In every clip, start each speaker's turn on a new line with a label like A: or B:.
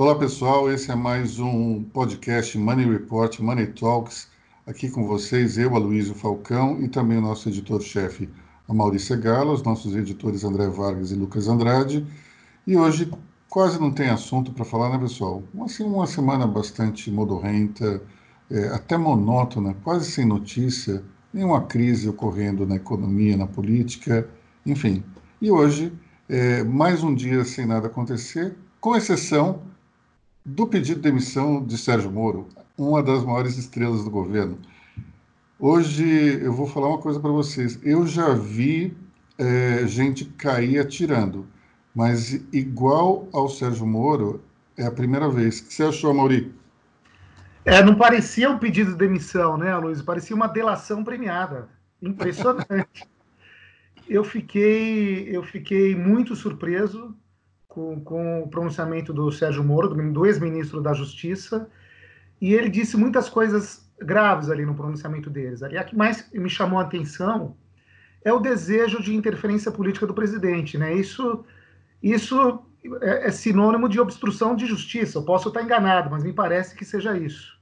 A: Olá pessoal, esse é mais um podcast Money Report, Money Talks, aqui com vocês, eu, Aloysio Falcão e também o nosso editor-chefe, a Maurícia Gala, os nossos editores André Vargas e Lucas Andrade. E hoje quase não tem assunto para falar, né pessoal? Assim, uma semana bastante modorrenta, é, até monótona, quase sem notícia, nenhuma crise ocorrendo na economia, na política, enfim. E hoje, é, mais um dia sem nada acontecer, com exceção do pedido de demissão de Sérgio Moro, uma das maiores estrelas do governo. Hoje eu vou falar uma coisa para vocês. Eu já vi é, gente cair atirando, mas igual ao Sérgio Moro, é a primeira vez. O que você achou, Mauri?
B: É, não parecia um pedido de demissão, né, Luiz? Parecia uma delação premiada. Impressionante. eu fiquei, eu fiquei muito surpreso com, com o pronunciamento do Sérgio Moro, do ex-ministro da Justiça, e ele disse muitas coisas graves ali no pronunciamento deles. Ali, a que mais me chamou a atenção é o desejo de interferência política do presidente, né? Isso, isso é, é sinônimo de obstrução de justiça. Eu posso estar enganado, mas me parece que seja isso.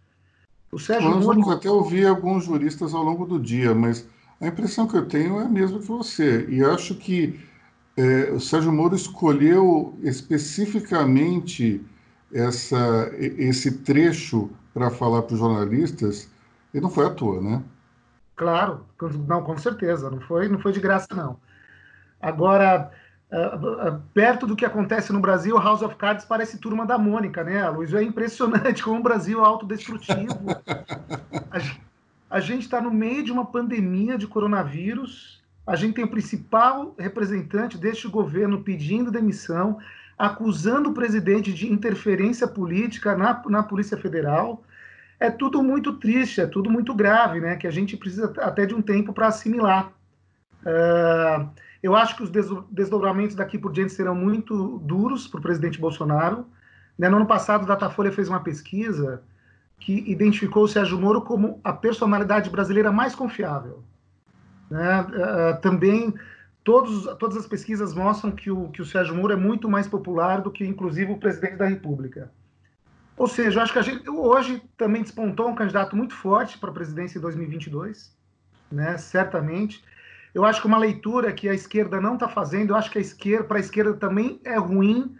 A: O Sérgio Nós Moro... vamos até ouvir alguns juristas ao longo do dia, mas a impressão que eu tenho é a mesma que você. E acho que é, o Sérgio Moro escolheu especificamente essa, esse trecho para falar para os jornalistas, e não foi à toa, né?
B: Claro, não, com certeza, não foi, não foi de graça, não. Agora, uh, uh, perto do que acontece no Brasil, House of Cards parece turma da Mônica, né, Luiz? É impressionante como o Brasil é autodestrutivo. a gente está no meio de uma pandemia de coronavírus a gente tem o principal representante deste governo pedindo demissão, acusando o presidente de interferência política na, na Polícia Federal. É tudo muito triste, é tudo muito grave, né? Que a gente precisa até de um tempo para assimilar. Uh, eu acho que os desdobramentos daqui por diante serão muito duros para o presidente Bolsonaro. Né? No ano passado, o Datafolha fez uma pesquisa que identificou o Sérgio Moro como a personalidade brasileira mais confiável. Né? Uh, também todos, todas as pesquisas mostram que o, que o Sérgio Moro é muito mais popular do que, inclusive, o presidente da República. Ou seja, eu acho que a gente hoje também despontou um candidato muito forte para a presidência em 2022, né? certamente. Eu acho que uma leitura que a esquerda não está fazendo, eu acho que a esquerda, para a esquerda também é ruim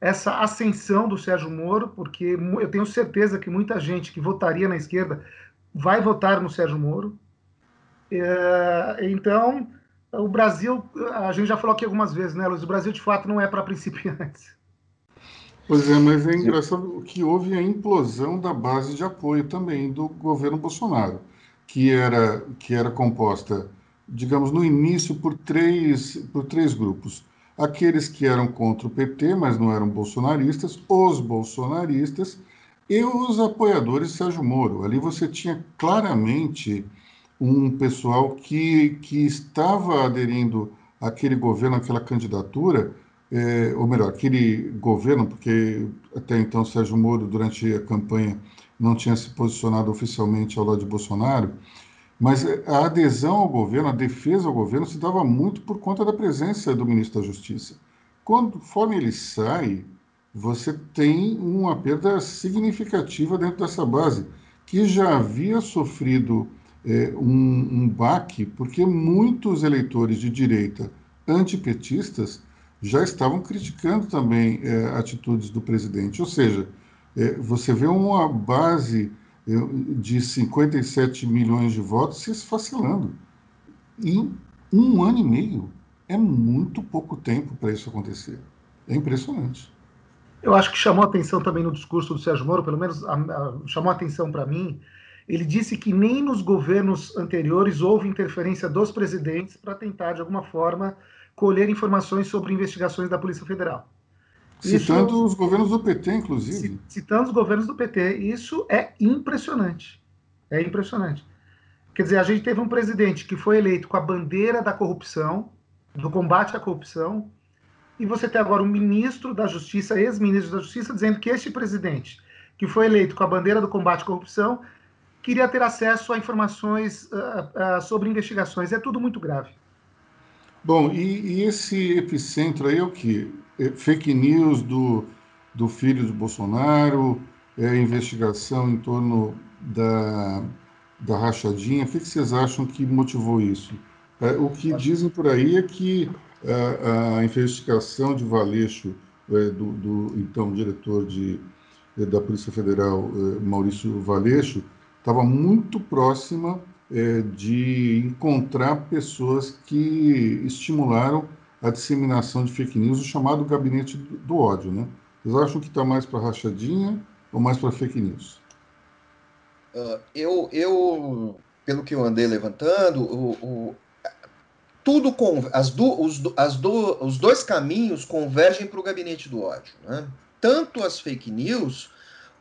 B: essa ascensão do Sérgio Moro, porque eu tenho certeza que muita gente que votaria na esquerda vai votar no Sérgio Moro. É, então, o Brasil, a gente já falou aqui algumas vezes, né, Luiz? O Brasil, de fato, não é para principiantes.
A: Pois é, mas é engraçado que houve a implosão da base de apoio também do governo Bolsonaro, que era, que era composta, digamos, no início por três, por três grupos. Aqueles que eram contra o PT, mas não eram bolsonaristas, os bolsonaristas e os apoiadores Sérgio Moro. Ali você tinha claramente um pessoal que, que estava aderindo àquele governo, àquela candidatura, é, ou melhor, aquele governo, porque até então Sérgio Moro, durante a campanha, não tinha se posicionado oficialmente ao lado de Bolsonaro, mas a adesão ao governo, a defesa ao governo, se dava muito por conta da presença do ministro da Justiça. Conforme ele sai, você tem uma perda significativa dentro dessa base, que já havia sofrido é, um, um baque, porque muitos eleitores de direita antipetistas já estavam criticando também é, atitudes do presidente. Ou seja, é, você vê uma base é, de 57 milhões de votos se esfacelando. Em um ano e meio é muito pouco tempo para isso acontecer. É impressionante.
B: Eu acho que chamou atenção também no discurso do Sérgio Moro, pelo menos a, a, chamou atenção para mim, ele disse que nem nos governos anteriores houve interferência dos presidentes para tentar, de alguma forma, colher informações sobre investigações da Polícia Federal.
A: Citando Isso, os governos do PT, inclusive.
B: Citando os governos do PT. Isso é impressionante. É impressionante. Quer dizer, a gente teve um presidente que foi eleito com a bandeira da corrupção, do combate à corrupção, e você tem agora um ministro da Justiça, ex-ministro da Justiça, dizendo que este presidente, que foi eleito com a bandeira do combate à corrupção, queria ter acesso a informações uh, uh, sobre investigações. É tudo muito grave.
A: Bom, e, e, esse epicentro aí é o que? É fake news do, do filho de Bolsonaro, é, investigação em torno da, da rachadinha. O que, vocês acham que motivou isso? É, o que dizem por aí é que a, a investigação de Valeixo, é, do, do, então diretor de, da Polícia Federal, é, Maurício Valeixo, estava muito próxima é, de encontrar pessoas que estimularam a disseminação de fake news, o chamado gabinete do, ódio, né? Vocês acham que está mais para rachadinha ou mais para fake news?
C: Uh, eu, eu, pelo que eu andei levantando, o, o tudo com as, do, os, as do, os dois caminhos convergem para o gabinete do ódio, né? Tanto as fake news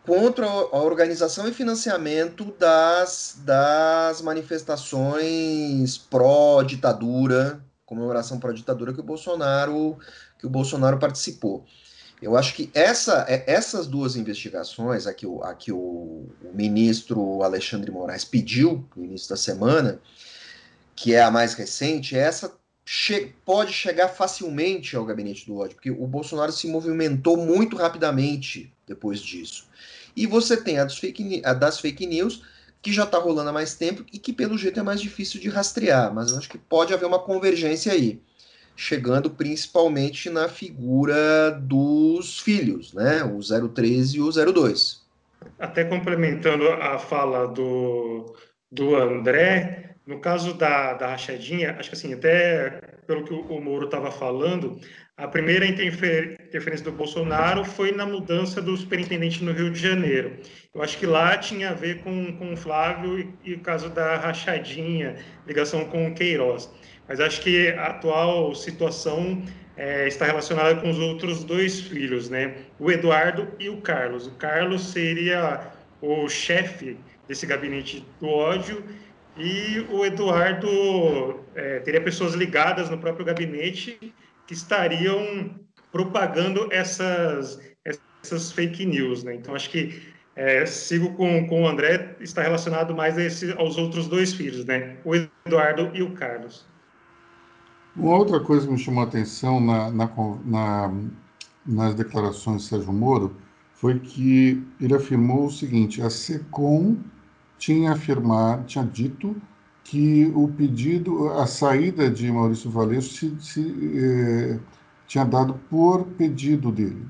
C: contra a organização e financiamento das, das manifestações pró-ditadura, comemoração pró-ditadura que o Bolsonaro que o Bolsonaro participou. Eu acho que essa, é, essas duas investigações, a que, o, a que o, ministro Alexandre Moraes pediu no início da semana, que é a mais recente, essa che pode chegar facilmente ao gabinete do ódio, porque o Bolsonaro se movimentou muito rapidamente depois disso. E você tem a, fake, a das fake news, que já está rolando há mais tempo e que, pelo jeito, é mais difícil de rastrear, mas acho que pode haver uma convergência aí chegando principalmente na figura dos filhos, né? O 03 e o 02.
D: Até complementando a fala do, do André, no caso da, da rachadinha, acho que assim, até pelo que o Moro estava falando, a primeira interferência do Bolsonaro foi na mudança do superintendente no Rio de Janeiro. Eu acho que lá tinha a ver com, com o Flávio e, e o caso da rachadinha, ligação com o Queiroz mas acho que a atual situação é, está relacionada com os outros dois filhos, né? O Eduardo e o Carlos. O Carlos seria o chefe desse gabinete do ódio e o Eduardo é, teria pessoas ligadas no próprio gabinete que estariam propagando essas, essas fake news, né? Então acho que é, sigo com, com o André, está relacionado mais esse, aos outros dois filhos, né? O Eduardo e o Carlos.
A: Uma outra coisa que me chamou a atenção na, na, na, nas declarações de Sérgio Moro foi que ele afirmou o seguinte: a SECOM tinha afirmado, tinha dito que o pedido, a saída de Maurício Valeixo se, se eh, tinha dado por pedido dele,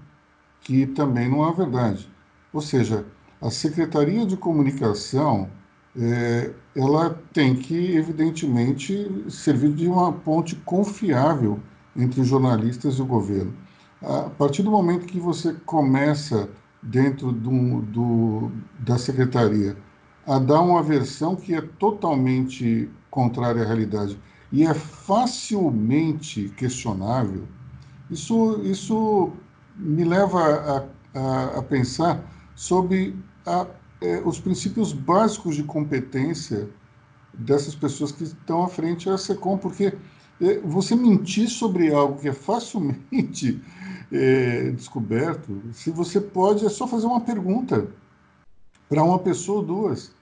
A: que também não é verdade. Ou seja, a Secretaria de Comunicação é, ela tem que, evidentemente, servir de uma ponte confiável entre jornalistas e o governo. A partir do momento que você começa, dentro do, do, da secretaria, a dar uma versão que é totalmente contrária à realidade e é facilmente questionável, isso, isso me leva a, a, a pensar sobre a é, os princípios básicos de competência dessas pessoas que estão à frente da SECOM, porque é, você mentir sobre algo que é facilmente é, descoberto, se você pode, é só fazer uma pergunta para uma pessoa ou duas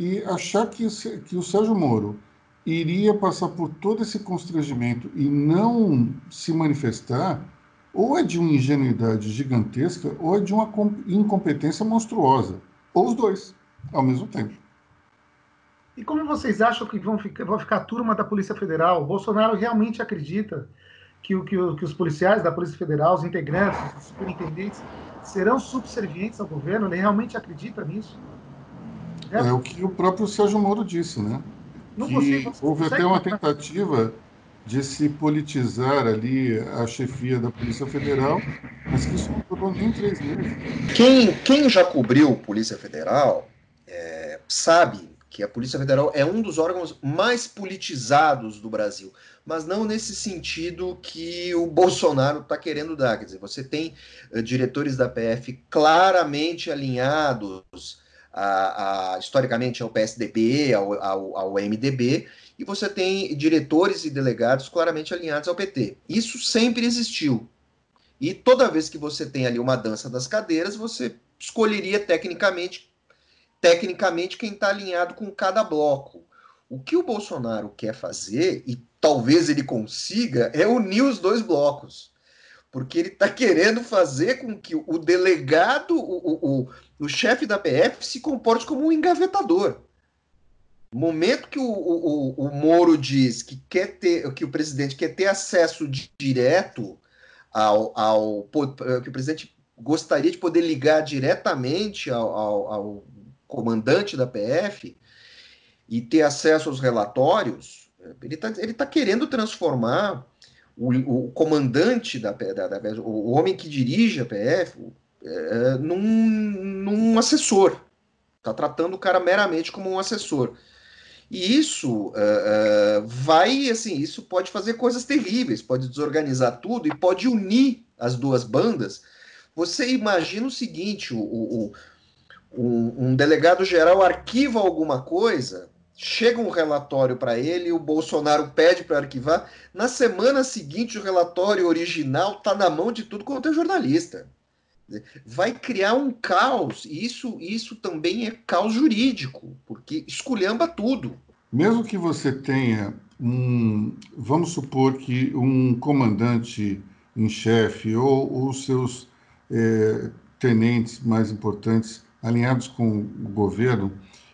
A: e achar que, que o Sérgio Moro iria passar por todo esse constrangimento e não se manifestar, ou é de uma ingenuidade gigantesca, ou é de uma incompetência monstruosa. Ou os dois, ao mesmo tempo.
B: E como vocês acham que vão ficar, vão ficar a turma da Polícia Federal? O Bolsonaro realmente acredita que, que, que os policiais da Polícia Federal, os integrantes, os superintendentes, serão subservientes ao governo? Ele realmente acredita nisso?
A: É, é o que o próprio Sérgio Moro disse, né? Não que consigo, houve até uma tentativa de se politizar ali a chefia da Polícia Federal, mas que isso não durou nem três meses.
C: Quem, quem já cobriu Polícia Federal é, sabe que a Polícia Federal é um dos órgãos mais politizados do Brasil, mas não nesse sentido que o Bolsonaro está querendo dar. Quer dizer, você tem uh, diretores da PF claramente alinhados a, a, historicamente ao PSDB, ao, ao, ao MDB, e você tem diretores e delegados claramente alinhados ao PT. Isso sempre existiu. E toda vez que você tem ali uma dança das cadeiras, você escolheria tecnicamente, tecnicamente quem está alinhado com cada bloco. O que o Bolsonaro quer fazer, e talvez ele consiga, é unir os dois blocos. porque ele está querendo fazer com que o delegado, o, o, o, chefe da PF, se comporte como um engavetador. No momento que o, o, o Moro diz que quer ter, que o presidente quer ter acesso direto ao, ao que o presidente gostaria de poder ligar diretamente ao, ao, ao comandante da PF e ter acesso aos relatórios, ele está ele tá querendo transformar o, o comandante da, da, da, o homem que dirige a PF é, num, num assessor. Está tratando o cara meramente como um assessor. E isso uh, uh, vai, assim, isso pode fazer coisas terríveis, pode desorganizar tudo e pode unir as duas bandas. Você imagina o seguinte: o, o, um, um delegado geral arquiva alguma coisa, chega um relatório para ele, o Bolsonaro pede para arquivar. Na semana seguinte, o relatório original está na mão de tudo quanto é jornalista. Vai criar um caos, e isso, isso também é caos jurídico, porque esculhamba tudo.
A: Mesmo que você tenha um, vamos supor que um comandante em chefe ou os seus é, tenentes mais importantes alinhados com o governo,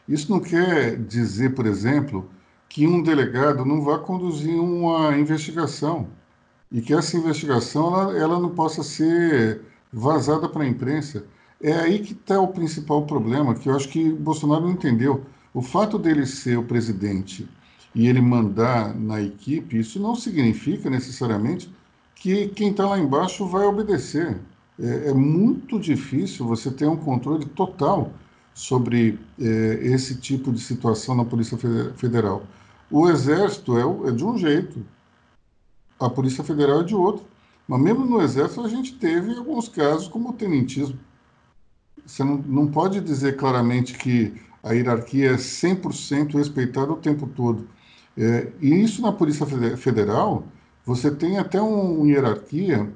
A: isso não quer dizer, por exemplo, que um delegado não vá conduzir uma investigação e que essa investigação ela, ela não possa ser vazada para a imprensa. É aí que está o principal problema, que eu acho que Bolsonaro não entendeu. O fato dele ser o presidente e ele mandar na equipe, isso não significa necessariamente que quem está lá embaixo vai obedecer. É, é, muito difícil você ter um controle total sobre é, esse tipo de situação na Polícia Federal. O Exército é, é de um jeito, a Polícia Federal é de outro. Mas mesmo no Exército a gente teve alguns casos como o tenentismo. Você não, não pode dizer claramente que a hierarquia é 100% respeitada o tempo todo. É, e isso na Polícia Federal, você tem até uma um hierarquia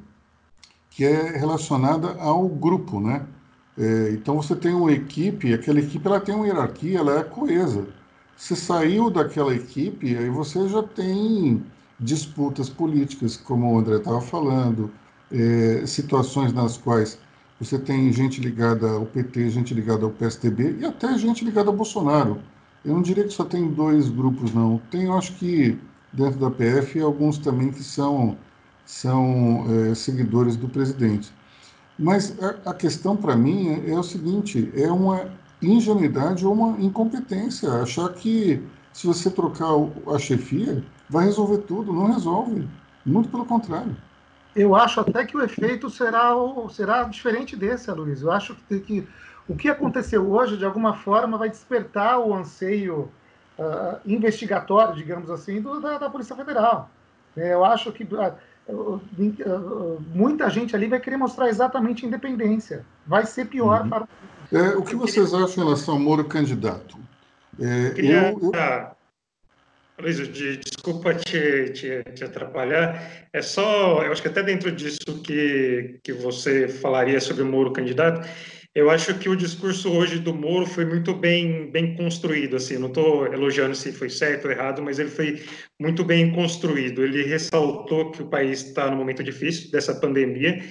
A: que é relacionada ao grupo, né? É, então você tem uma equipe, aquela equipe ela tem uma hierarquia, ela é coesa. Se saiu daquela equipe, aí você já tem disputas políticas, como o André estava falando, é, situações nas quais você tem gente ligada ao PT, gente ligada ao PSDB e até gente ligada ao Bolsonaro. Eu não diria que só tem dois grupos, não. Tem, eu acho que dentro da PF, alguns também que são, são é, seguidores do presidente. Mas a, a questão para mim é, é, o seguinte: é uma ingenuidade ou uma incompetência achar que se você trocar a chefia vai resolver tudo. Não resolve. Muito pelo contrário
B: eu acho até que o efeito será, será diferente desse, Luiz. Eu acho que, que, o que aconteceu hoje, de alguma forma, vai despertar o anseio uh, investigatório, digamos assim, do, da, da, Polícia Federal. É, eu acho que uh, uh, muita gente ali vai querer mostrar exatamente a independência. Vai ser pior uhum. para
A: é, o que vocês acham em relação ao Moro candidato?
D: É, eu, eu... Luiz, de, desculpa te, te, te, atrapalhar. É só, eu acho que até dentro disso que, que você falaria sobre o Moro candidato, eu acho que o discurso hoje do Moro foi muito bem, bem construído. Assim, não estou elogiando se foi certo ou errado, mas ele foi muito bem construído. Ele ressaltou que o país está num momento difícil dessa pandemia.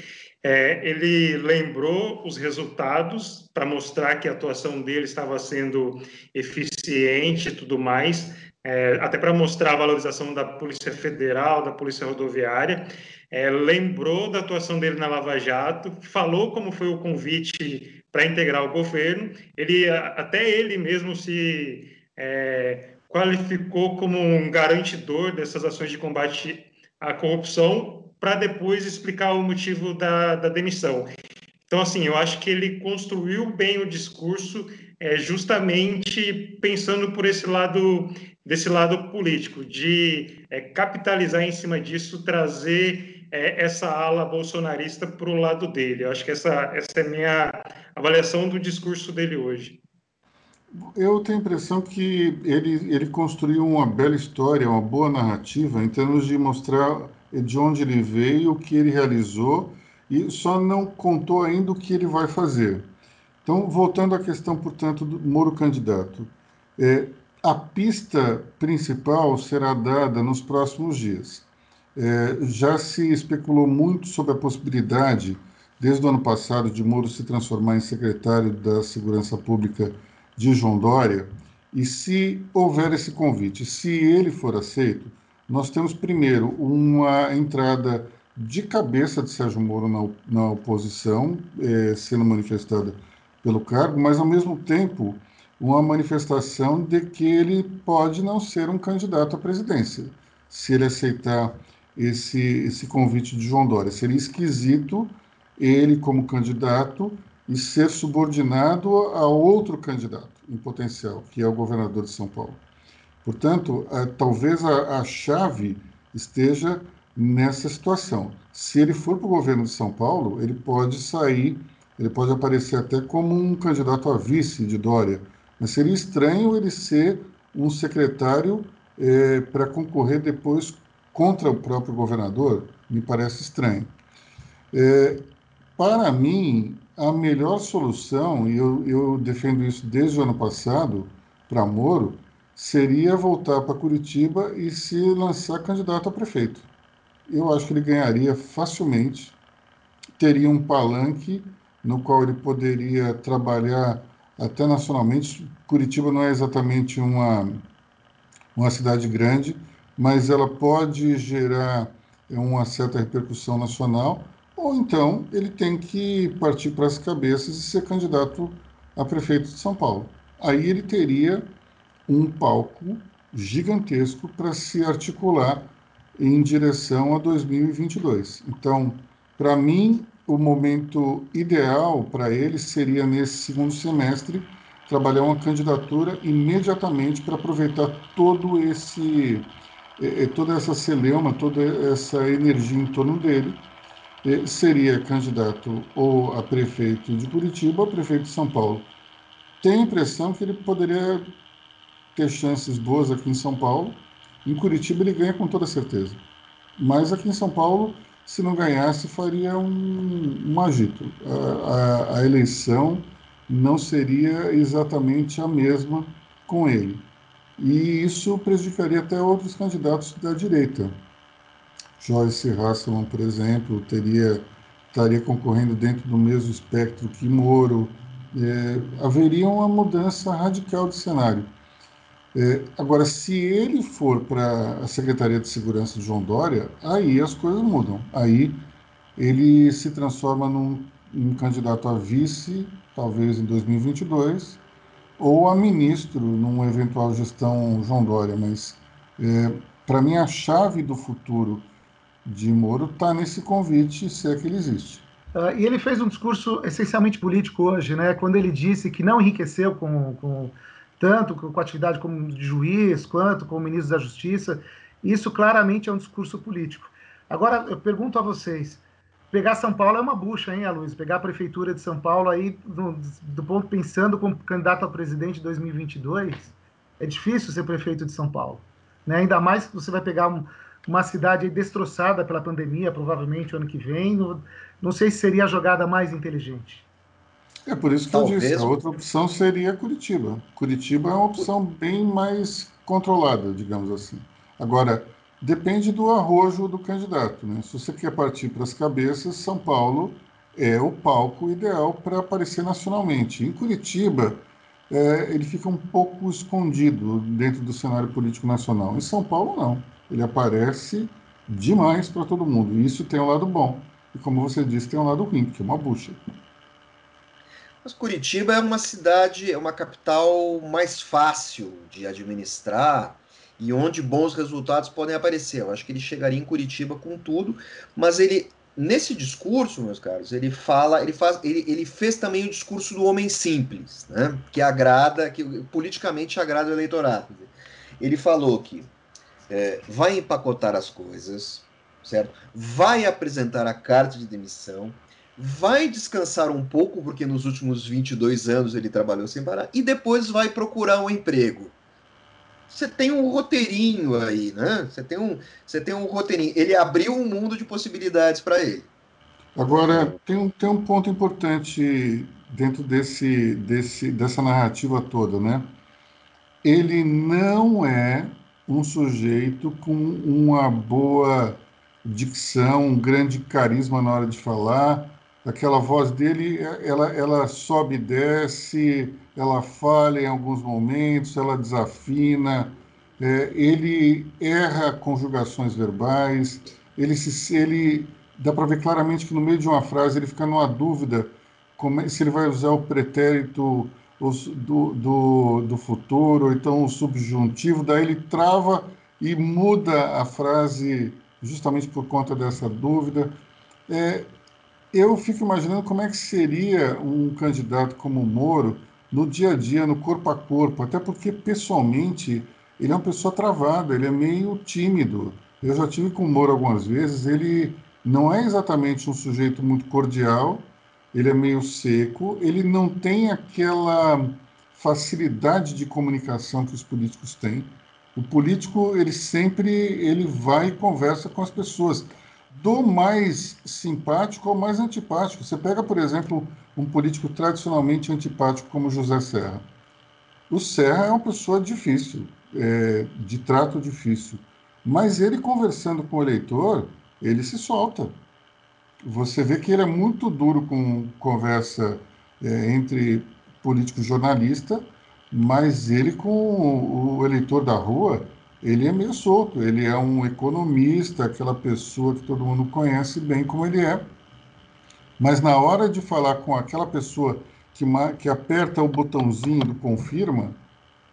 D: É, ele lembrou os resultados para mostrar que a atuação dele estava sendo eficiente e tudo mais é, até para mostrar a valorização da Polícia Federal, da Polícia Rodoviária. É, lembrou da atuação dele na Lava Jato, falou como foi o convite para integrar o governo. Ele até ele mesmo se é, qualificou como um garantidor dessas ações de combate à corrupção, para depois explicar o motivo da, da demissão. Então, assim, eu acho que ele construiu bem o discurso é, justamente pensando por esse lado desse lado político, de é, capitalizar em cima disso, trazer é, essa ala bolsonarista para o lado dele. Eu acho que essa, essa é a minha avaliação do discurso dele hoje.
A: Eu tenho a impressão que ele, ele construiu uma bela história, uma boa narrativa, em termos de mostrar de onde ele veio, o que ele realizou, e só não contou ainda o que ele vai fazer. Então, voltando à questão, portanto, do Moro candidato. É, a pista principal será dada nos próximos dias. É, já se especulou muito sobre a possibilidade, desde o ano passado, de Moro se transformar em secretário da Segurança Pública de João Dória. E se houver esse convite, se ele for aceito, nós temos primeiro uma entrada de cabeça de Sérgio Moro na, na oposição, é, sendo manifestada pelo cargo, mas ao mesmo tempo uma manifestação de que ele pode não ser um candidato à presidência, se ele aceitar esse, esse convite de João Dória. Seria esquisito ele, como candidato, e ser subordinado a outro candidato em potencial, que é o governador de São Paulo. Portanto, a, talvez a, a chave esteja nessa situação. Se ele for para o governo de São Paulo, ele pode sair, ele pode aparecer até como um candidato a vice de Dória, mas seria estranho ele ser um secretário é, para concorrer depois contra o próprio governador, me parece estranho. É, para mim, a melhor solução, e eu, eu defendo isso desde o ano passado, para Moro, seria voltar para Curitiba e se lançar candidato a prefeito. Eu acho que ele ganharia facilmente, teria um palanque no qual ele poderia trabalhar até nacionalmente. Curitiba não é exatamente uma, uma cidade grande, mas ela pode gerar uma certa repercussão nacional, ou então ele tem que partir para as cabeças e ser candidato a prefeito de São Paulo. Aí ele teria um palco gigantesco para se articular em direção a 2022. Então, para mim, o momento ideal para ele seria nesse segundo semestre trabalhar uma candidatura imediatamente para aproveitar todo esse toda essa celeuma, toda essa energia em torno dele. Seria candidato ou a prefeito de Curitiba ou a prefeito de São Paulo. Tenho a impressão que ele poderia ter chances boas aqui em São Paulo. Em Curitiba ele ganha com toda certeza. Mas aqui em São Paulo se não ganhasse, faria um, um agito. A, a, a, eleição não seria exatamente a mesma com ele. E isso prejudicaria até outros candidatos da direita. Joyce Hasselman, por exemplo, teria, estaria concorrendo dentro do mesmo espectro que Moro. É, haveria uma mudança radical de cenário. É, agora, se ele for para a Secretaria de Segurança de João Dória, aí as coisas mudam. Aí ele se transforma num, num candidato a vice, talvez em 2022, ou a ministro numa eventual gestão João Dória. Mas, é, para mim, a chave do futuro de Moro está nesse convite, se é que ele existe.
B: Uh, e ele fez um discurso essencialmente político hoje, né? Quando ele disse que não enriqueceu com, com tanto com atividade como de juiz, quanto como ministro da Justiça. Isso claramente é um discurso político. Agora, eu pergunto a vocês, pegar São Paulo é uma bucha, hein, Luiz? Pegar a prefeitura de São Paulo aí, do, do ponto pensando como candidato a presidente em 2022, é difícil ser prefeito de São Paulo. Né? Ainda mais que você vai pegar um, uma cidade destroçada pela pandemia, provavelmente, ano que vem. No, não sei se seria a jogada mais inteligente.
A: É por isso que Talvez... eu disse, a outra opção seria Curitiba. Curitiba é uma opção bem mais controlada, digamos assim. Agora, depende do arrojo do candidato. Né? Se você quer partir para as cabeças, São Paulo é o palco ideal para aparecer nacionalmente. Em Curitiba, é, ele fica um pouco escondido dentro do cenário político nacional. Em São Paulo, não. Ele aparece demais para todo mundo. E isso tem um lado bom. E como você disse, tem um lado ruim, que é uma bucha.
C: Mas Curitiba é uma cidade, é uma capital mais fácil de administrar e onde bons resultados podem aparecer. Eu acho que ele chegaria em Curitiba com tudo, mas ele nesse discurso, meus caros, ele fala, ele faz, ele, ele fez também o discurso do homem simples, né? Que agrada, que politicamente agrada o eleitorado. Ele falou que é, vai empacotar as coisas, certo? Vai apresentar a carta de demissão, vai descansar um pouco, porque nos últimos 22 anos ele trabalhou sem parar, e depois vai procurar um emprego. Você tem um roteirinho aí, né? Você tem um, você tem um roteirinho. Ele abriu um mundo de possibilidades para ele.
A: Agora, tem um, tem um ponto importante dentro desse, desse, dessa narrativa toda, né? Ele não é um sujeito com uma boa dicção, um grande carisma na hora de falar. Aquela voz dele, ela, ela sobe e desce, ela falha em alguns momentos, ela desafina, é, ele erra conjugações verbais, ele, se, ele dá para ver claramente que no meio de uma frase ele fica numa dúvida como, é, se ele vai usar o pretérito do, do, do futuro, ou então o subjuntivo, daí ele trava e muda a frase justamente por conta dessa dúvida. É, eu fico imaginando como é que seria um candidato como o Moro no dia a dia, no corpo a corpo, até porque pessoalmente ele é uma pessoa travada, ele é meio tímido. Eu já tive com o Moro algumas vezes, ele não é exatamente um sujeito muito cordial, ele é meio seco, ele não tem aquela facilidade de comunicação que os políticos têm. O político, ele sempre ele vai e conversa com as pessoas, do mais simpático ao mais antipático. Você pega, por exemplo, um político tradicionalmente antipático como José Serra. O Serra é uma pessoa difícil, é, de trato difícil, mas ele conversando com o eleitor, ele se solta você vê que ele é muito duro com conversa é, entre político e jornalista, mas ele com o eleitor da rua, ele é meio solto, ele é um economista, aquela pessoa que todo mundo conhece bem como ele é. Mas na hora de falar com aquela pessoa que, que aperta o botãozinho do confirma,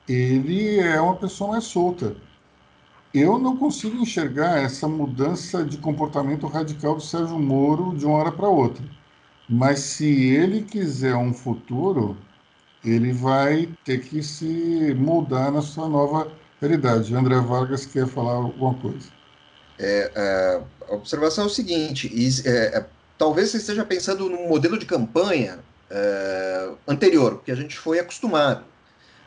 A: ele é uma pessoa mais solta eu não consigo enxergar essa mudança de comportamento radical do Sérgio Moro de uma hora para outra. Mas se ele quiser um futuro, ele vai ter que se moldar na sua nova realidade. André Vargas quer falar alguma coisa.
C: É, é, a observação é o seguinte: é, é, talvez você esteja pensando num modelo de campanha é, anterior, que a gente foi acostumado.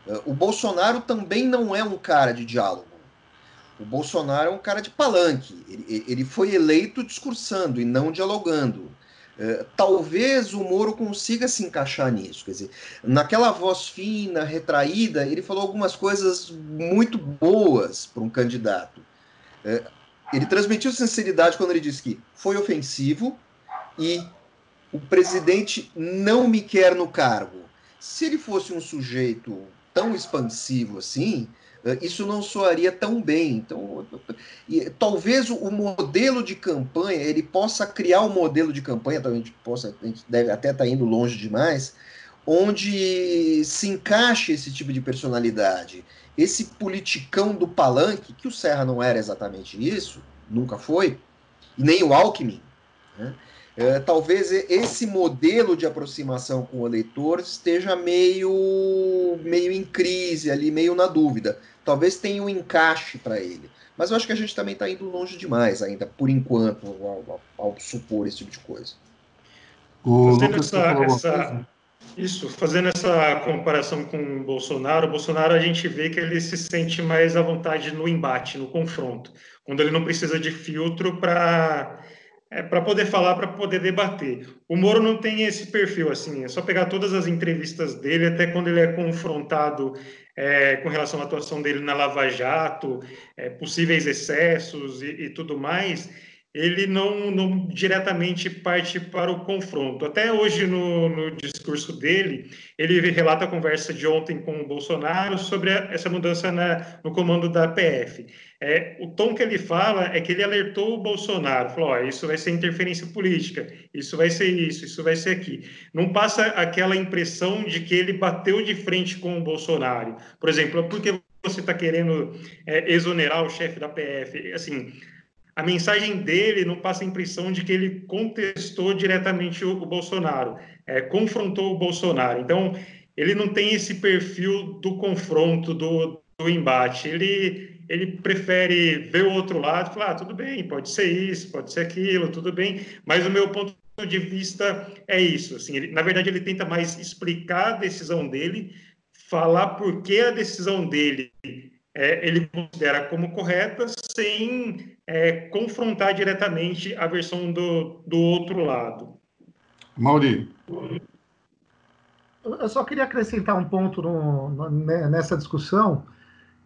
C: É, o Bolsonaro também não é um cara de diálogo. O Bolsonaro é um cara de palanque. Ele, ele foi eleito discursando e não dialogando. É, talvez o Moro consiga se encaixar nisso. Quer dizer, naquela voz fina, retraída, ele falou algumas coisas muito boas para um candidato. É, ele transmitiu sinceridade quando ele disse que foi ofensivo e o presidente não me quer no cargo. Se ele fosse um sujeito tão expansivo assim, isso não soaria tão bem. Então, talvez o, modelo de campanha ele possa criar um modelo de campanha, talvez a gente possa, a gente deve até estar tá indo longe demais, onde se encaixe esse tipo de personalidade. Esse politicão do palanque, que o Serra não era exatamente isso, nunca foi, e nem o Alckmin, né? É, talvez esse modelo de aproximação com o eleitor esteja meio, meio em crise ali, meio na dúvida. Talvez tenha um encaixe para ele. Mas eu acho que a gente também está indo longe demais ainda, por enquanto, ao, ao, ao, supor esse tipo de coisa.
D: fazendo essa, essa, isso, fazendo essa comparação com o Bolsonaro, o Bolsonaro a gente vê que ele se sente mais à vontade no embate, no confronto, quando ele não precisa de filtro para é, para poder falar, para poder debater. O Moro não tem esse perfil assim, é só pegar todas as entrevistas dele, até quando ele é confrontado é, com relação à atuação dele na Lava Jato, é, possíveis excessos e, e tudo mais, ele não, não, diretamente parte para o confronto. Até hoje, no, no, discurso dele, ele relata a conversa de ontem com o Bolsonaro sobre a, essa mudança na, no comando da PF. É, o tom que ele fala é que ele alertou o Bolsonaro, falou: oh, isso vai ser interferência política, isso vai ser isso, isso vai ser aqui. Não passa aquela impressão de que ele bateu de frente com o Bolsonaro. Por exemplo, por que você está querendo é, exonerar o chefe da PF? Assim, a mensagem dele não passa a impressão de que ele contestou diretamente o, o Bolsonaro, é, confrontou o Bolsonaro. Então, ele não tem esse perfil do confronto, do, do embate. Ele, ele prefere ver o outro lado falar: ah, tudo bem, pode ser isso, pode ser aquilo, tudo bem, mas o meu ponto de vista é isso. Assim, ele, na verdade, ele tenta mais explicar a decisão dele, falar por que a decisão dele é, ele considera como correta sem é, confrontar diretamente a versão do, do outro lado.
A: Mauri.
B: Eu só queria acrescentar um ponto no, no, nessa discussão,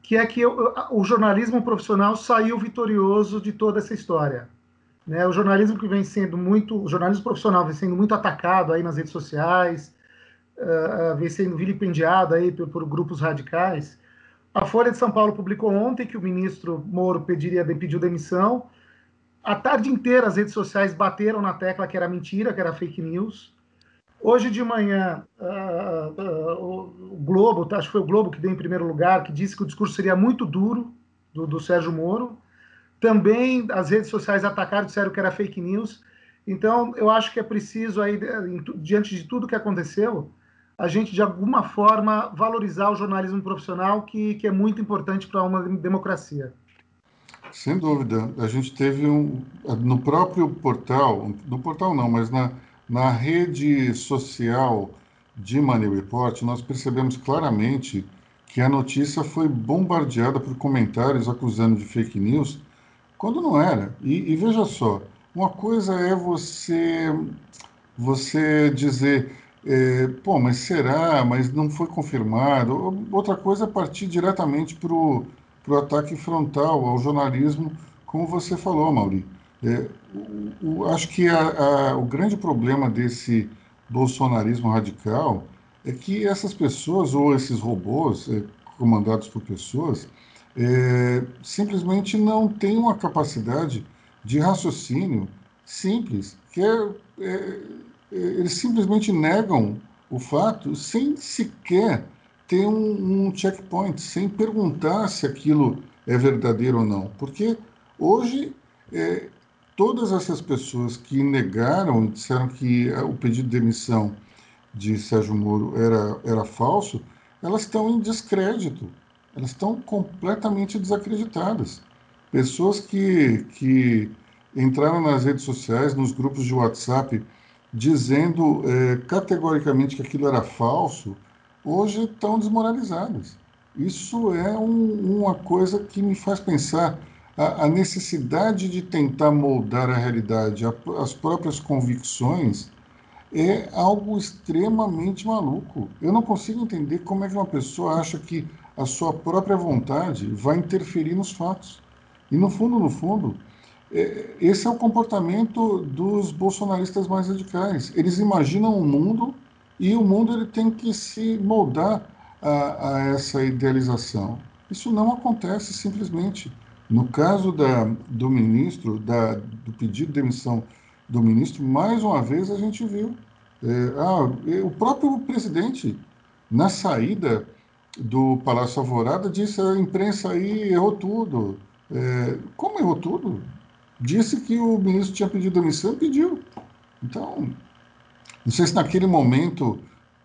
B: que é que eu, o jornalismo profissional saiu vitorioso de toda essa história. Né? O jornalismo que vem sendo muito, o jornalismo profissional vem sendo muito atacado aí nas redes sociais, uh, vem sendo vilipendiado aí por, por, grupos radicais. A Folha de São Paulo publicou ontem que o ministro Moro pediria, pediu demissão. A tarde inteira as redes sociais bateram na tecla que era mentira, que era fake news. Hoje de manhã, uh, uh, o Globo, acho que foi o Globo que deu em primeiro lugar, que disse que o discurso seria muito duro do, do Sérgio Moro. Também as redes sociais atacaram, disseram que era fake news. Então, eu acho que é preciso, aí, diante de tudo que aconteceu, a gente, de alguma forma, valorizar o jornalismo profissional, que, que é muito importante para uma democracia.
A: Sem dúvida. A gente teve um. No próprio portal, no portal não, mas na, na rede social de Money Report, nós percebemos claramente que a notícia foi bombardeada por comentários acusando de fake news quando não era. E, e veja só, uma coisa é você você dizer, é, pô, mas será? Mas não foi confirmado. Outra coisa é partir diretamente para o ataque frontal ao jornalismo, como você falou, Mauri. É, o, o, acho que a, a, o grande problema desse bolsonarismo radical é que essas pessoas, ou esses robôs é, comandados por pessoas, é, simplesmente não tem uma capacidade de raciocínio simples, que é, é, eles simplesmente negam o fato sem sequer ter um, um checkpoint, sem perguntar se aquilo é verdadeiro ou não. Porque hoje, é, todas essas pessoas que negaram, disseram que o pedido de demissão de Sérgio Moro era, era falso, elas estão em descrédito elas estão completamente desacreditadas. Pessoas que, que entraram nas redes sociais, nos grupos de WhatsApp, dizendo é, categoricamente que aquilo era falso, hoje estão desmoralizadas. Isso é um, uma coisa que me faz pensar a, a, necessidade de tentar moldar a realidade, a, as próprias convicções, é algo extremamente maluco. Eu não consigo entender como é que uma pessoa acha que a sua própria vontade vai interferir nos fatos. E no fundo, no fundo, esse é o comportamento dos bolsonaristas mais radicais. Eles imaginam um mundo e o mundo ele tem que se moldar a, a essa idealização. Isso não acontece simplesmente. No caso da, do ministro, da, do pedido de demissão do ministro, mais uma vez a gente viu. É, ah, o próprio presidente, na saída do Palácio Alvorada disse a imprensa aí errou tudo. É, como errou tudo? Disse que o ministro tinha pedido demissão e pediu. Então, não sei se naquele momento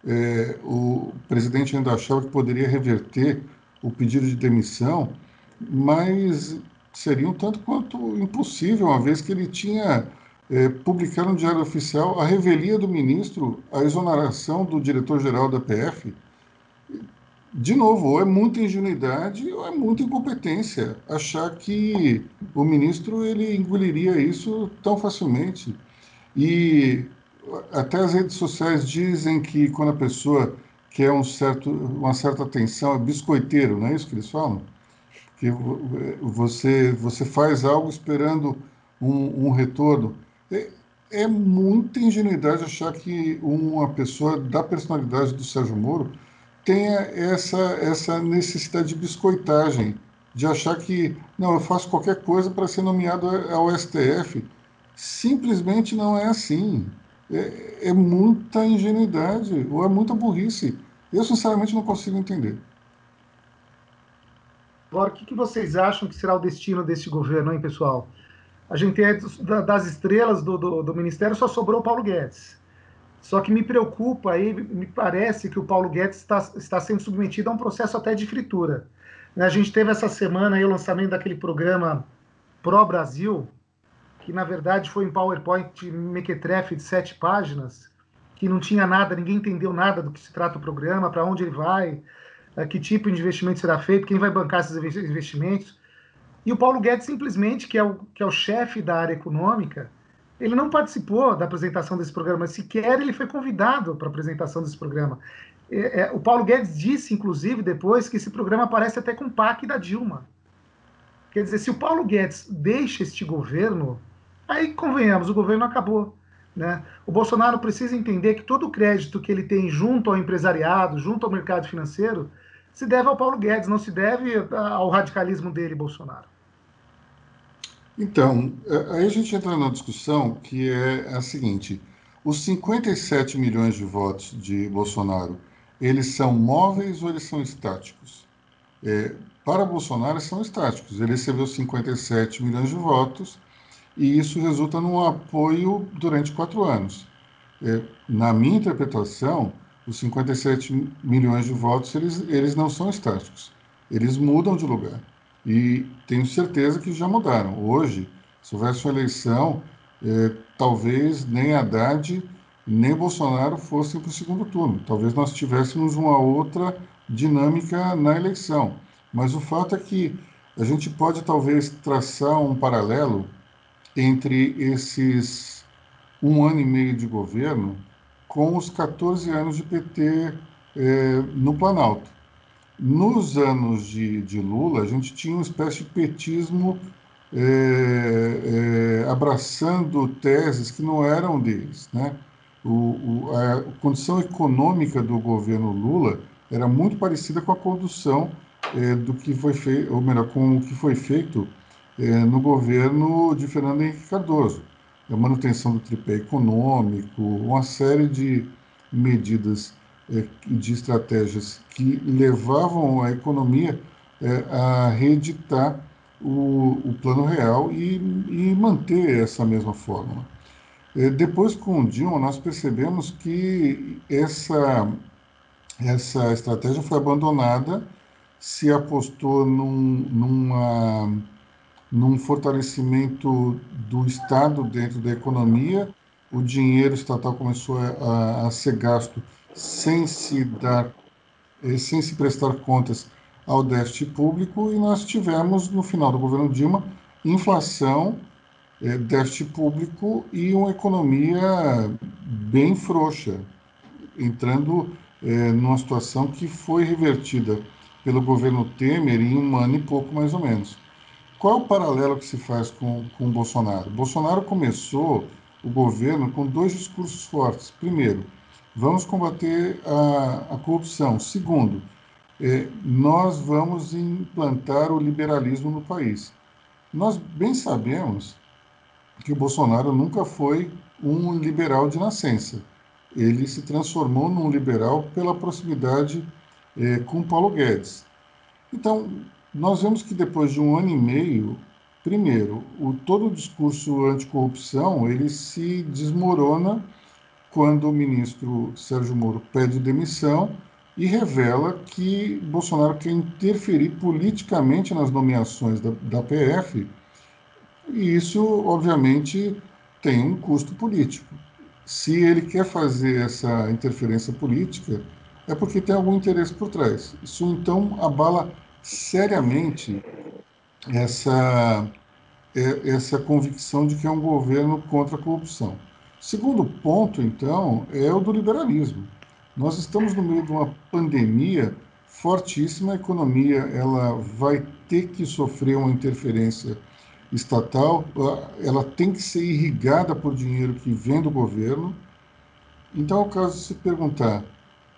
A: é, o presidente ainda achava que poderia reverter o pedido de demissão, mas seria um tanto quanto impossível, uma vez que ele tinha é, publicado no Diário Oficial a revelia do ministro, a exoneração do diretor-geral da PF de novo, ou é muita ingenuidade ou é muita incompetência achar que o ministro ele engoliria isso tão facilmente. E até as redes sociais dizem que quando a pessoa quer um certo, uma certa atenção é biscoiteiro, não é isso que eles falam? Que você, você faz algo esperando um, um retorno. É, é muita ingenuidade achar que uma pessoa da personalidade do Sérgio Moro tenha essa, essa necessidade de biscoitagem, de achar que, não, eu faço qualquer coisa para ser nomeado ao STF. Simplesmente não é assim. É, é muita ingenuidade ou é muita burrice. Eu, sinceramente, não consigo entender.
B: Agora, o que, vocês acham que será o destino desse governo, hein, pessoal? A gente tem das estrelas do, do, do ministério, só sobrou o Paulo Guedes. Só que me preocupa aí, me parece que o Paulo Guedes está, está sendo submetido a um processo até de fritura. Né, a gente teve essa semana aí o lançamento daquele programa Pro Brasil, que na verdade foi um PowerPoint mequetrefe de sete páginas, que não tinha nada, ninguém entendeu nada do que se trata o programa, para onde ele vai, eh, que tipo de investimento será feito, quem vai bancar esses investimentos. E o Paulo Guedes simplesmente, que é o, que é o chefe da área econômica, ele não participou da apresentação desse programa, sequer ele foi convidado para a apresentação desse programa. É, é, o Paulo Guedes disse, inclusive, depois, que esse programa aparece até com o PAC da Dilma. Quer dizer, se o Paulo Guedes deixa este governo, Aí, convenhamos, o governo acabou. Né? O Bolsonaro precisa entender que todo o crédito que ele tem junto ao empresariado, junto ao mercado financeiro, se deve ao Paulo Guedes, não se deve ao radicalismo dele, Bolsonaro.
A: Então, é, aí a gente entra na discussão que é a seguinte: os 57 milhões de votos de Bolsonaro, eles são móveis ou eles são estáticos? É, para Bolsonaro, são estáticos. Ele recebeu 57 milhões de votos e isso resulta num apoio durante quatro anos. É, na minha interpretação, os 57 milhões de votos eles, eles não são estáticos. Eles mudam de lugar. E tenho certeza que já mudaram. Hoje, se houvesse uma eleição, é, talvez nem Haddad nem Bolsonaro fossem para o segundo turno. Talvez nós tivéssemos uma outra dinâmica na eleição. Mas o fato é que a gente pode talvez traçar um paralelo entre esses um ano e meio de governo com os 14 anos de PT é, no Planalto. Nos anos de, de, Lula, a gente tinha uma espécie de petismo é, é, abraçando teses que não eram deles. Né? O, o, a condição econômica do governo Lula era muito parecida com a condução é, do que foi feito, ou melhor, com o que foi feito é, no governo de Fernando Henrique Cardoso. A manutenção do tripé econômico, uma série de medidas de estratégias que levavam a economia é, a reeditar o, o plano real e, e, manter essa mesma fórmula. É, depois, com o Dilma, nós percebemos que essa, essa estratégia foi abandonada se apostou num, numa, num fortalecimento do Estado dentro da economia, o dinheiro estatal começou a, a ser gasto sem se dar, eh, sem se prestar contas ao déficit público e nós tivemos no final do governo Dilma inflação, eh, déficit público e uma economia bem frouxa, entrando eh, numa situação que foi revertida pelo governo Temer em um ano e pouco, mais ou menos. Qual é o paralelo que se faz com, com Bolsonaro? Bolsonaro começou o governo com dois discursos fortes. Primeiro, vamos combater a, a corrupção. Segundo, é, nós vamos implantar o liberalismo no país. Nós bem sabemos que o Bolsonaro nunca foi um liberal de nascença. Ele se transformou num liberal pela proximidade é, com Paulo Guedes. Então, nós vemos que depois de um ano e meio, primeiro, o, todo o discurso anticorrupção ele se desmorona quando o ministro Sérgio Moro pede demissão e revela que Bolsonaro quer interferir politicamente nas nomeações da, da PF, e isso, obviamente, tem um custo político. Se ele quer fazer essa interferência política, é porque tem algum interesse por trás. Isso então abala seriamente essa, é, essa convicção de que é um governo contra a corrupção. Segundo ponto, então, é o do liberalismo. Nós estamos no meio de uma pandemia fortíssima, a economia ela vai ter que sofrer uma interferência estatal, ela tem que ser irrigada por dinheiro que vem do governo. Então, é o caso de se perguntar,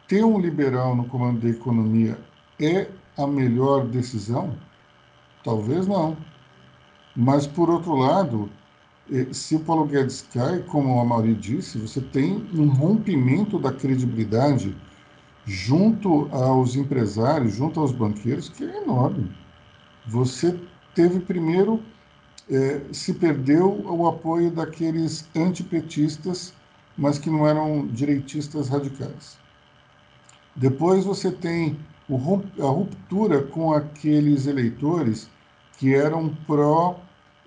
A: ter um liberal no comando da economia é a melhor decisão? Talvez não. Mas, por outro lado, se o Paulo Guedes cai, como a Mauri disse, você tem um rompimento da credibilidade junto aos empresários, junto aos banqueiros, que é enorme. Você teve primeiro, eh, se perdeu o apoio daqueles antipetistas, mas que não eram direitistas radicais. Depois você tem a ruptura com aqueles eleitores que eram pró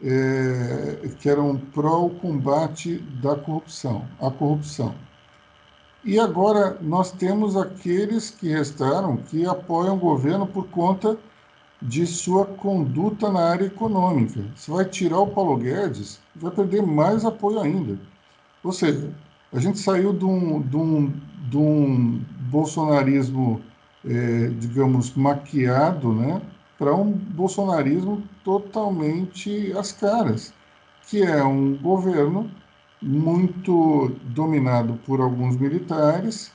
A: é, que eram pró o combate da corrupção, a corrupção. E agora nós temos aqueles que restaram que apoiam o governo por conta de sua conduta na área econômica. Você vai tirar o Paulo Guedes, vai perder mais apoio ainda. Ou seja, a gente saiu de um, de um, de um bolsonarismo, é, digamos, maquiado, né, para um bolsonarismo totalmente às caras. que é um governo muito dominado por alguns militares,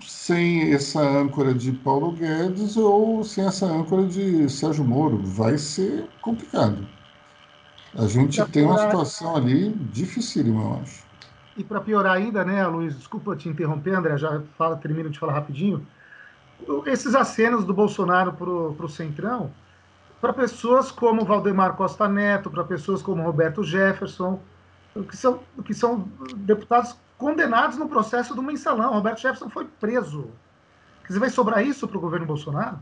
A: sem essa âncora de Paulo Guedes ou sem essa âncora de Sérgio Moro. Vai ser complicado. A gente tem uma situação ali dificílima, eu acho.
B: E para piorar ainda, né, Luiz, desculpa te interromper, André, já fala, termino de falar rapidinho. Esses acenos do Bolsonaro para o Centrão, para pessoas como Valdemar Costa Neto, para pessoas como Roberto Jefferson, que são, que são deputados condenados no processo do mensalão. Roberto Jefferson foi preso. Quer dizer, vai sobrar isso para o governo Bolsonaro?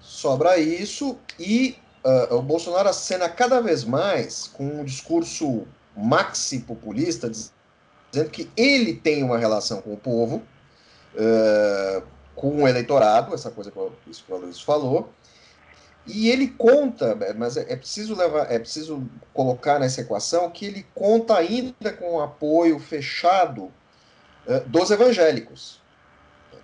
C: Sobra isso e uh, o Bolsonaro acena cada vez mais com um discurso maxi populista, dizendo que ele tem uma relação com o povo, com o eleitorado, essa coisa que o, isso que o Luiz falou, e ele conta, mas é, é preciso levar, é preciso colocar nessa equação que ele conta ainda com o apoio fechado uh, dos evangélicos.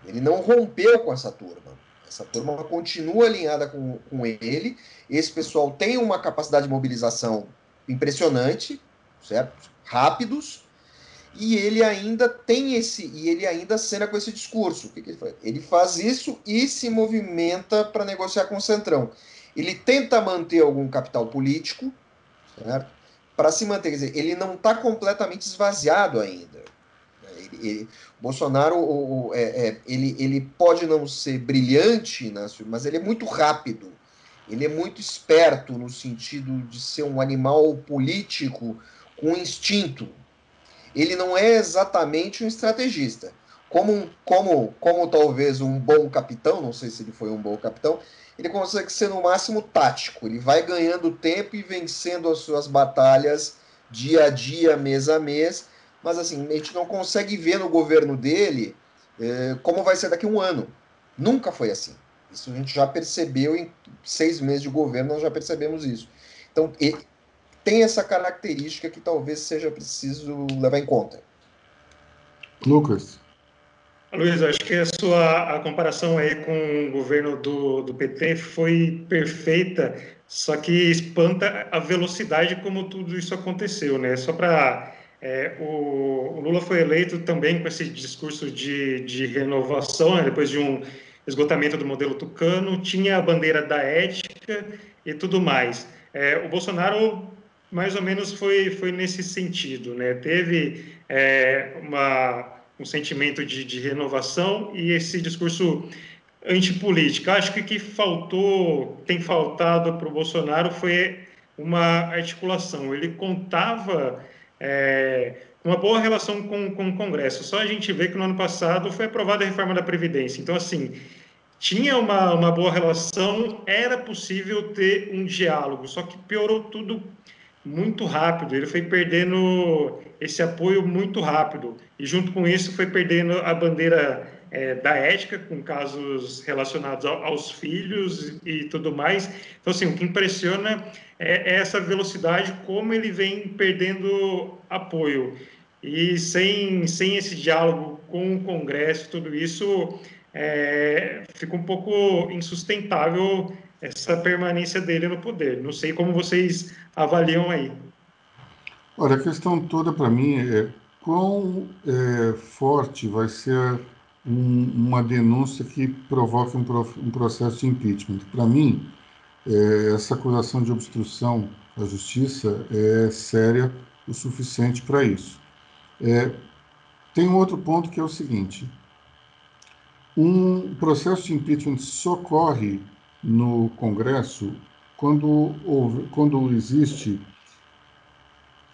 C: Ele não rompeu com essa turma. Essa turma continua alinhada com, com ele. Esse pessoal tem uma capacidade de mobilização impressionante, certo? Rápidos, e ele ainda tem esse, e ele ainda cena com esse discurso. O que, que ele faz? Ele faz isso e se movimenta para negociar com o Centrão. Ele tenta manter algum capital político, certo? Para se manter, quer dizer, ele não está completamente esvaziado ainda. Ele, ele, Bolsonaro, o, o, é, é, ele, ele pode não ser brilhante, né, mas ele é muito rápido. Ele é muito esperto no sentido de ser um animal político com instinto. Ele não é exatamente um estrategista. Como, como, como talvez um bom capitão, não sei se ele foi um bom capitão, ele consegue ser no máximo tático. Ele vai ganhando tempo e vencendo as suas batalhas dia a dia, mês a mês. Mas assim, a gente não consegue ver no governo dele eh, como vai ser daqui a um ano. Nunca foi assim. Isso a gente já percebeu em seis meses de governo, nós já percebemos isso. Então, tem essa característica que talvez seja preciso levar em conta.
A: Lucas.
D: Luiz, acho que a sua a comparação aí com o governo do, do PT foi perfeita, só que espanta a velocidade como tudo isso aconteceu, né? Só para é, o, o, Lula foi eleito também com esse discurso de, de renovação, né? depois de um esgotamento do modelo tucano, tinha a bandeira da ética e tudo mais. É, o Bolsonaro mais ou menos foi, foi nesse sentido, né? Teve é, uma, um sentimento de, de renovação e esse discurso antipolítica. Acho que que faltou, tem faltado para o Bolsonaro foi uma articulação. Ele contava é, uma boa relação com, com o Congresso. Só a gente vê que no ano passado foi aprovada a reforma da Previdência. Então, assim, tinha uma, uma boa relação, era possível ter um diálogo, só que piorou tudo muito rápido. Ele foi perdendo esse apoio muito rápido. E, junto com isso, foi perdendo a bandeira é, da ética, com casos relacionados ao, aos filhos e tudo mais. Então, assim, o que impressiona é, é essa velocidade, como ele vem perdendo apoio. E sem, sem esse diálogo com o Congresso, tudo isso é, fica um pouco insustentável essa permanência dele no poder. Não sei como vocês avaliam aí.
A: Olha, a questão toda para mim é quão é, forte vai ser um, uma denúncia que provoque um, um processo de impeachment. Para mim, é, essa acusação de obstrução à justiça é séria o suficiente para isso. É, tem um outro ponto que é o seguinte: um processo de impeachment socorre no Congresso quando, houve, quando existe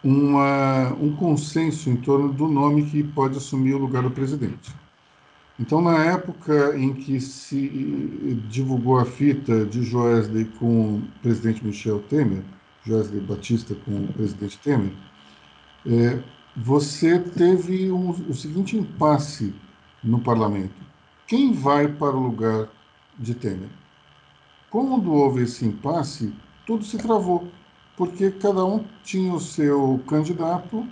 A: uma, um consenso em torno do nome que pode assumir o lugar do presidente. Então, na época em que se divulgou a fita de Joesley com o presidente Michel Temer, Joesley Batista com o presidente Temer, é, você teve um, o seguinte impasse no parlamento. Quem vai para o lugar de Temer? Quando houve esse impasse, tudo se travou, porque cada um tinha o seu candidato,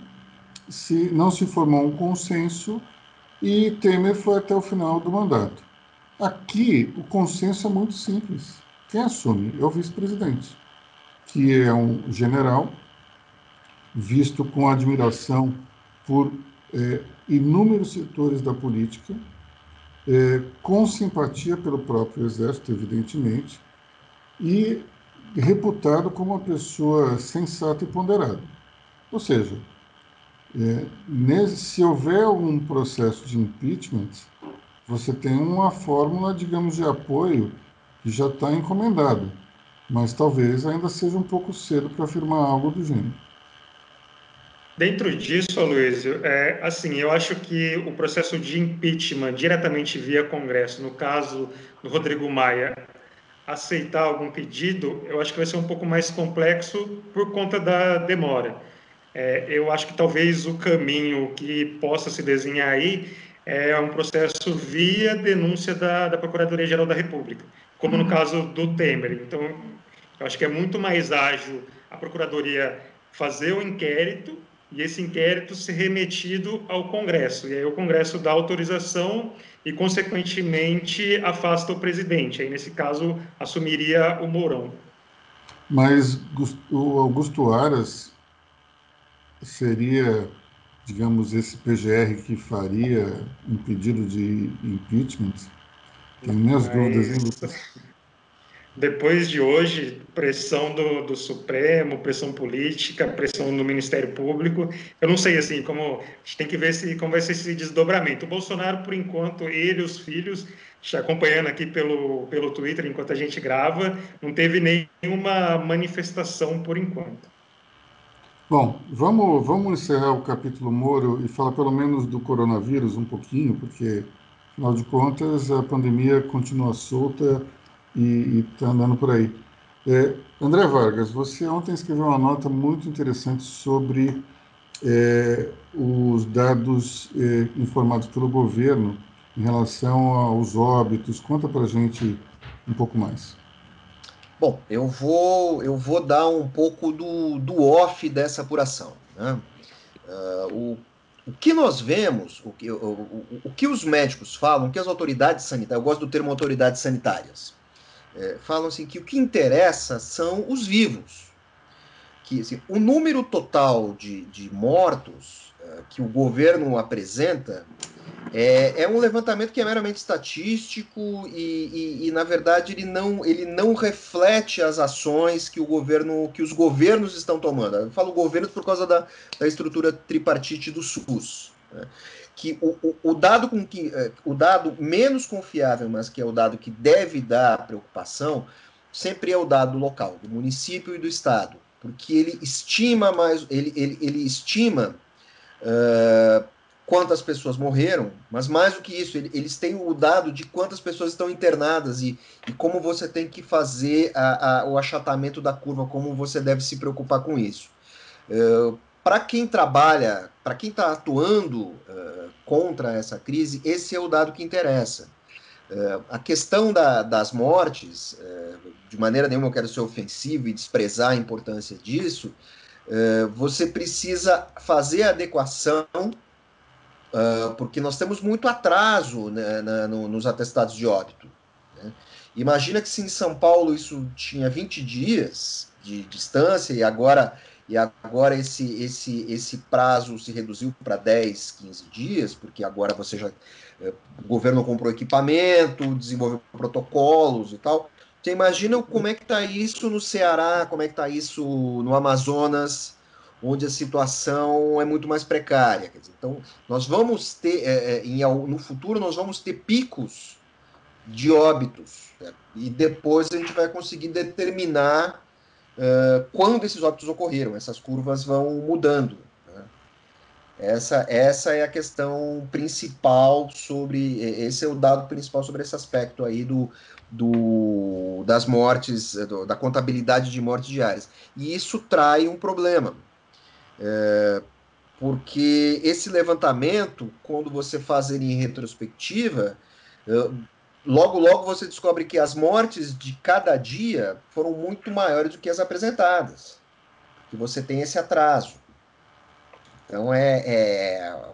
A: se não se formou um consenso e Temer foi até o final do mandato. Aqui, o consenso é muito simples. Quem assume é o vice-presidente. que é um general visto com admiração por é, inúmeros setores da política, é, com simpatia pelo próprio exército, evidentemente, e reputado como uma pessoa sensata e ponderada. Ou seja, é, nesse, se houver algum processo de impeachment, você tem uma fórmula, digamos, de apoio que já está encomendada, mas talvez ainda seja um pouco cedo para afirmar algo do gênero.
D: Dentro disso, Aloysio, é, assim, eu acho que o processo de impeachment diretamente via Congresso, no caso do Rodrigo Maia, aceitar algum pedido, eu acho que vai ser um pouco mais complexo por conta da demora. É, eu acho que talvez o caminho que possa se desenhar aí é um processo via denúncia da, da Procuradoria-Geral da República, como no uhum. caso do Temer. Então, eu acho que é muito mais ágil a Procuradoria fazer o inquérito e esse inquérito ser remetido ao Congresso. E aí o Congresso dá autorização e, consequentemente, afasta o presidente. Aí, nesse caso, assumiria o Mourão.
A: Mas o Augusto Aras seria, digamos, esse PGR que faria um pedido de impeachment? Tenho minhas Mas... dúvidas, hein, Lucas?
D: Depois de hoje, pressão do, do, Supremo, pressão política, pressão do Ministério Público, eu não sei assim como a gente tem que ver se como vai ser esse desdobramento. O Bolsonaro, por enquanto, ele os filhos, acompanhando aqui pelo pelo Twitter enquanto a gente grava, não teve nenhuma manifestação por enquanto.
A: Bom, vamos vamos encerrar o capítulo Moro e falar pelo menos do coronavírus um pouquinho, porque afinal de contas a pandemia continua solta e está andando por aí. É, André Vargas, você ontem escreveu uma nota muito interessante sobre é, os dados é, informados pelo governo em relação aos óbitos. Conta para a gente um pouco mais.
C: Bom, eu vou, eu vou dar um pouco do, do off dessa apuração. Né? Uh, o, o que nós vemos, o que, o, o, o que os médicos falam, o que as autoridades sanitárias, eu gosto do termo autoridades sanitárias, é, falam assim que o que interessa são os vivos. Que assim, o número total de, de mortos é, que o governo apresenta é, é, um levantamento que é meramente estatístico e, e, e, na verdade ele não, ele não reflete as ações que o governo que os governos estão tomando. Eu falo governo por causa da, da estrutura tripartite do SUS. Né? Que o, o, o, dado com que é, o dado menos confiável, mas que é o dado que deve dar preocupação, sempre é o dado local, do município e do estado, porque ele estima mais, ele, ele, ele estima uh, quantas pessoas morreram, mas mais do que isso, ele, eles têm o dado de quantas pessoas estão internadas e, e como você tem que fazer a, a, o achatamento da curva, como você deve se preocupar com isso. Uh, para quem trabalha, para quem está atuando uh, contra essa crise, esse é o dado que interessa. Uh, a questão da, das mortes, uh, de maneira nenhuma eu quero ser ofensivo e desprezar a importância disso, você precisa fazer adequação, porque nós temos muito atraso né, na, no, nos atestados de óbito. Né? Imagina que se em São Paulo isso tinha 20 dias de distância e agora e agora esse, esse, esse prazo se reduziu para 10, 15 dias, porque agora você já. Eh, o governo comprou equipamento, desenvolveu protocolos e tal. Você imagina como é que está isso no Ceará, como é que está isso no Amazonas, onde a situação é muito mais precária. Dizer, então, nós vamos ter, é, em, no futuro, nós vamos ter picos de óbitos. Né? E depois a gente vai conseguir determinar uh, quando esses óbitos ocorreram. Essas curvas vão mudando. Né? Essa, essa é a questão principal sobre. Esse é o dado principal sobre esse aspecto aí do, do, das mortes, do, da contabilidade de mortes diárias. E isso trai um problema. É, porque esse levantamento, quando você faz ele em retrospectiva, logo, logo você descobre que as mortes de cada dia foram muito maiores do que as apresentadas. Que você tem esse atraso. Então é, é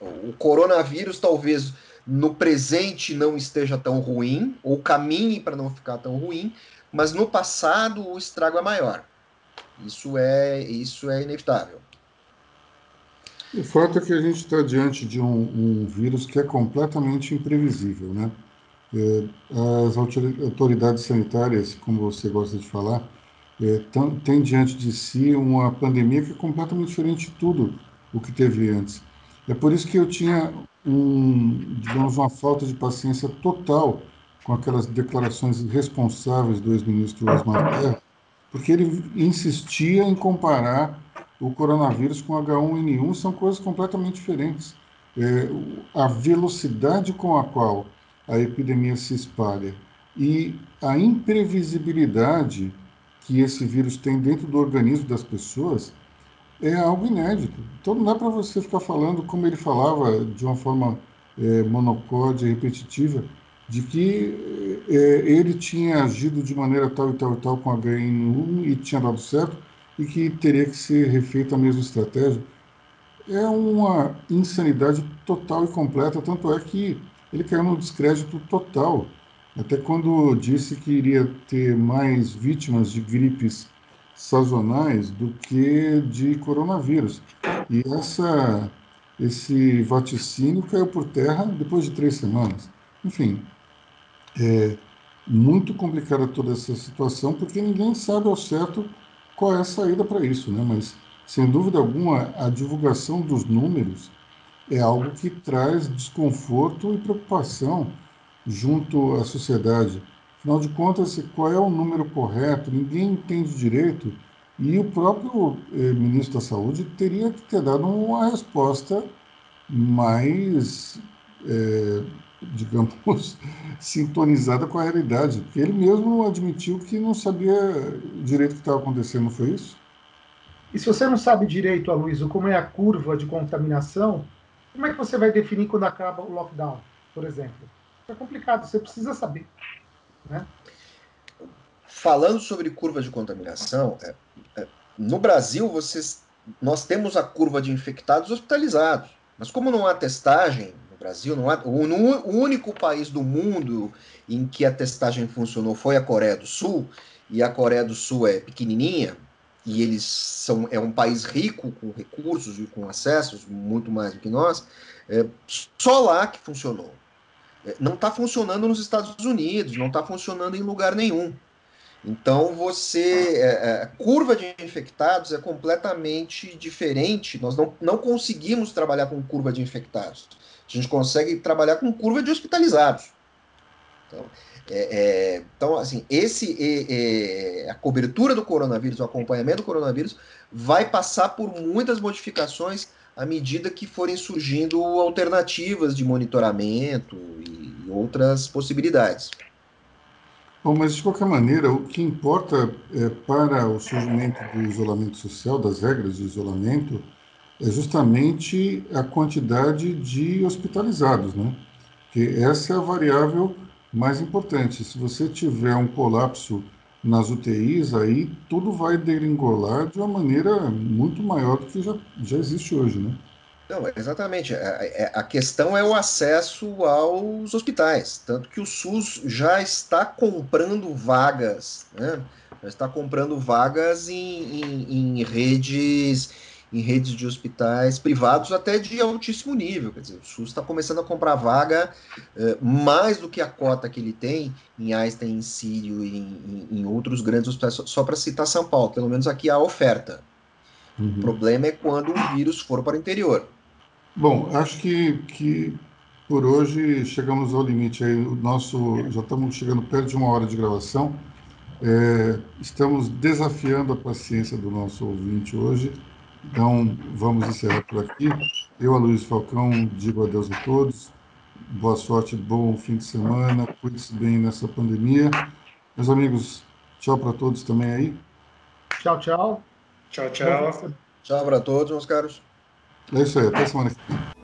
C: o coronavírus talvez no presente não esteja tão ruim, ou caminhe para não ficar tão ruim, mas no passado o estrago é maior. Isso é, isso é inevitável.
A: O fato é que a gente está diante de um, um, vírus que é completamente imprevisível, né? É, as autoridades sanitárias, como você gosta de falar, é, têm diante de si uma pandemia que é completamente diferente de tudo o que teve antes. É por isso que eu tinha um, digamos, uma falta de paciência total com aquelas declarações irresponsáveis do ex-ministro Osmar Terra, porque ele insistia em comparar o coronavírus com H1N1, são coisas completamente diferentes. É, a velocidade com a qual a epidemia se espalha e a imprevisibilidade que esse vírus tem dentro do organismo das pessoas é algo inédito. Então não dá para você ficar falando como ele falava de uma forma é, monocórdia repetitiva, de que é, ele tinha agido de maneira tal e tal e tal com a HN1 e tinha dado certo e que teria que ser refeita a mesma estratégia. É uma insanidade total e completa, tanto é que ele caiu no descrédito total, até quando disse que iria ter mais vítimas de gripes sazonais do que de coronavírus. E essa, esse vaticínio caiu por terra depois de três semanas. Enfim, é muito complicada toda essa situação, porque ninguém sabe ao certo qual é a saída para isso, né? Mas, sem dúvida alguma, a divulgação dos números é algo que traz desconforto e preocupação junto à sociedade. Afinal de contas, qual é o número correto? Ninguém entende direito. E o próprio eh, ministro da Saúde teria que ter dado uma resposta mais eh, digamos, sintonizada com a realidade. Ele mesmo admitiu que não sabia direito o que estava acontecendo, não foi isso?
B: E se você não sabe direito, Aloysio, como é a curva de contaminação, como é que você vai definir quando acaba o lockdown, por exemplo? É complicado, você precisa saber. Né?
C: Falando sobre curva de contaminação, é, é, no Brasil vocês, nós temos a curva de infectados hospitalizados, mas como não há testagem, Brasil não há, o, o único país do mundo em que a testagem funcionou foi a Coreia do Sul, e a Coreia do Sul é pequenininha, e eles são é um país rico com recursos e com acessos muito mais do que nós, é, só lá que funcionou. É, não está funcionando nos Estados Unidos, não está funcionando em lugar nenhum. Então você é, é, a curva de infectados é completamente diferente. Nós não, não conseguimos trabalhar com curva de infectados. A gente consegue trabalhar com curva de hospitalizados. Então, é, é, então assim, esse é, a cobertura do coronavírus, o acompanhamento do coronavírus, vai passar por muitas modificações à medida que forem surgindo alternativas de monitoramento e outras possibilidades.
A: Bom, mas de qualquer maneira, o que importa é, para o surgimento do isolamento social, das regras de isolamento, é justamente a quantidade de hospitalizados, né? Que essa é a variável mais importante. Se você tiver um colapso nas UTIs, aí tudo vai degringolar de uma maneira muito maior do que já, já existe hoje, né?
C: Não, exatamente. A, é, é, a, questão é o acesso aos hospitais. Tanto que o SUS já está comprando vagas, né? Já está comprando vagas em, em, em redes em redes de hospitais privados até de altíssimo nível. Quer dizer, o SUS está começando a comprar vaga eh, mais do que a cota que ele tem em Einstein, em Sírio e em, em, outros grandes hospitais, só, só para citar São Paulo, pelo menos aqui há oferta. Uhum. O problema é quando o vírus for para o interior.
A: Bom, acho que, que por hoje chegamos ao limite aí. O nosso, já estamos chegando perto de uma hora de gravação. É, estamos desafiando a paciência do nosso ouvinte hoje. Então, vamos encerrar por aqui. Eu, Luiz Falcão, digo adeus a todos. Boa sorte, bom fim de semana. Cuide-se bem nessa pandemia. Meus amigos, tchau para todos também aí.
B: Tchau, tchau.
D: Tchau, tchau.
C: Tchau para todos, meus caros.
A: É isso aí, até semana que vem.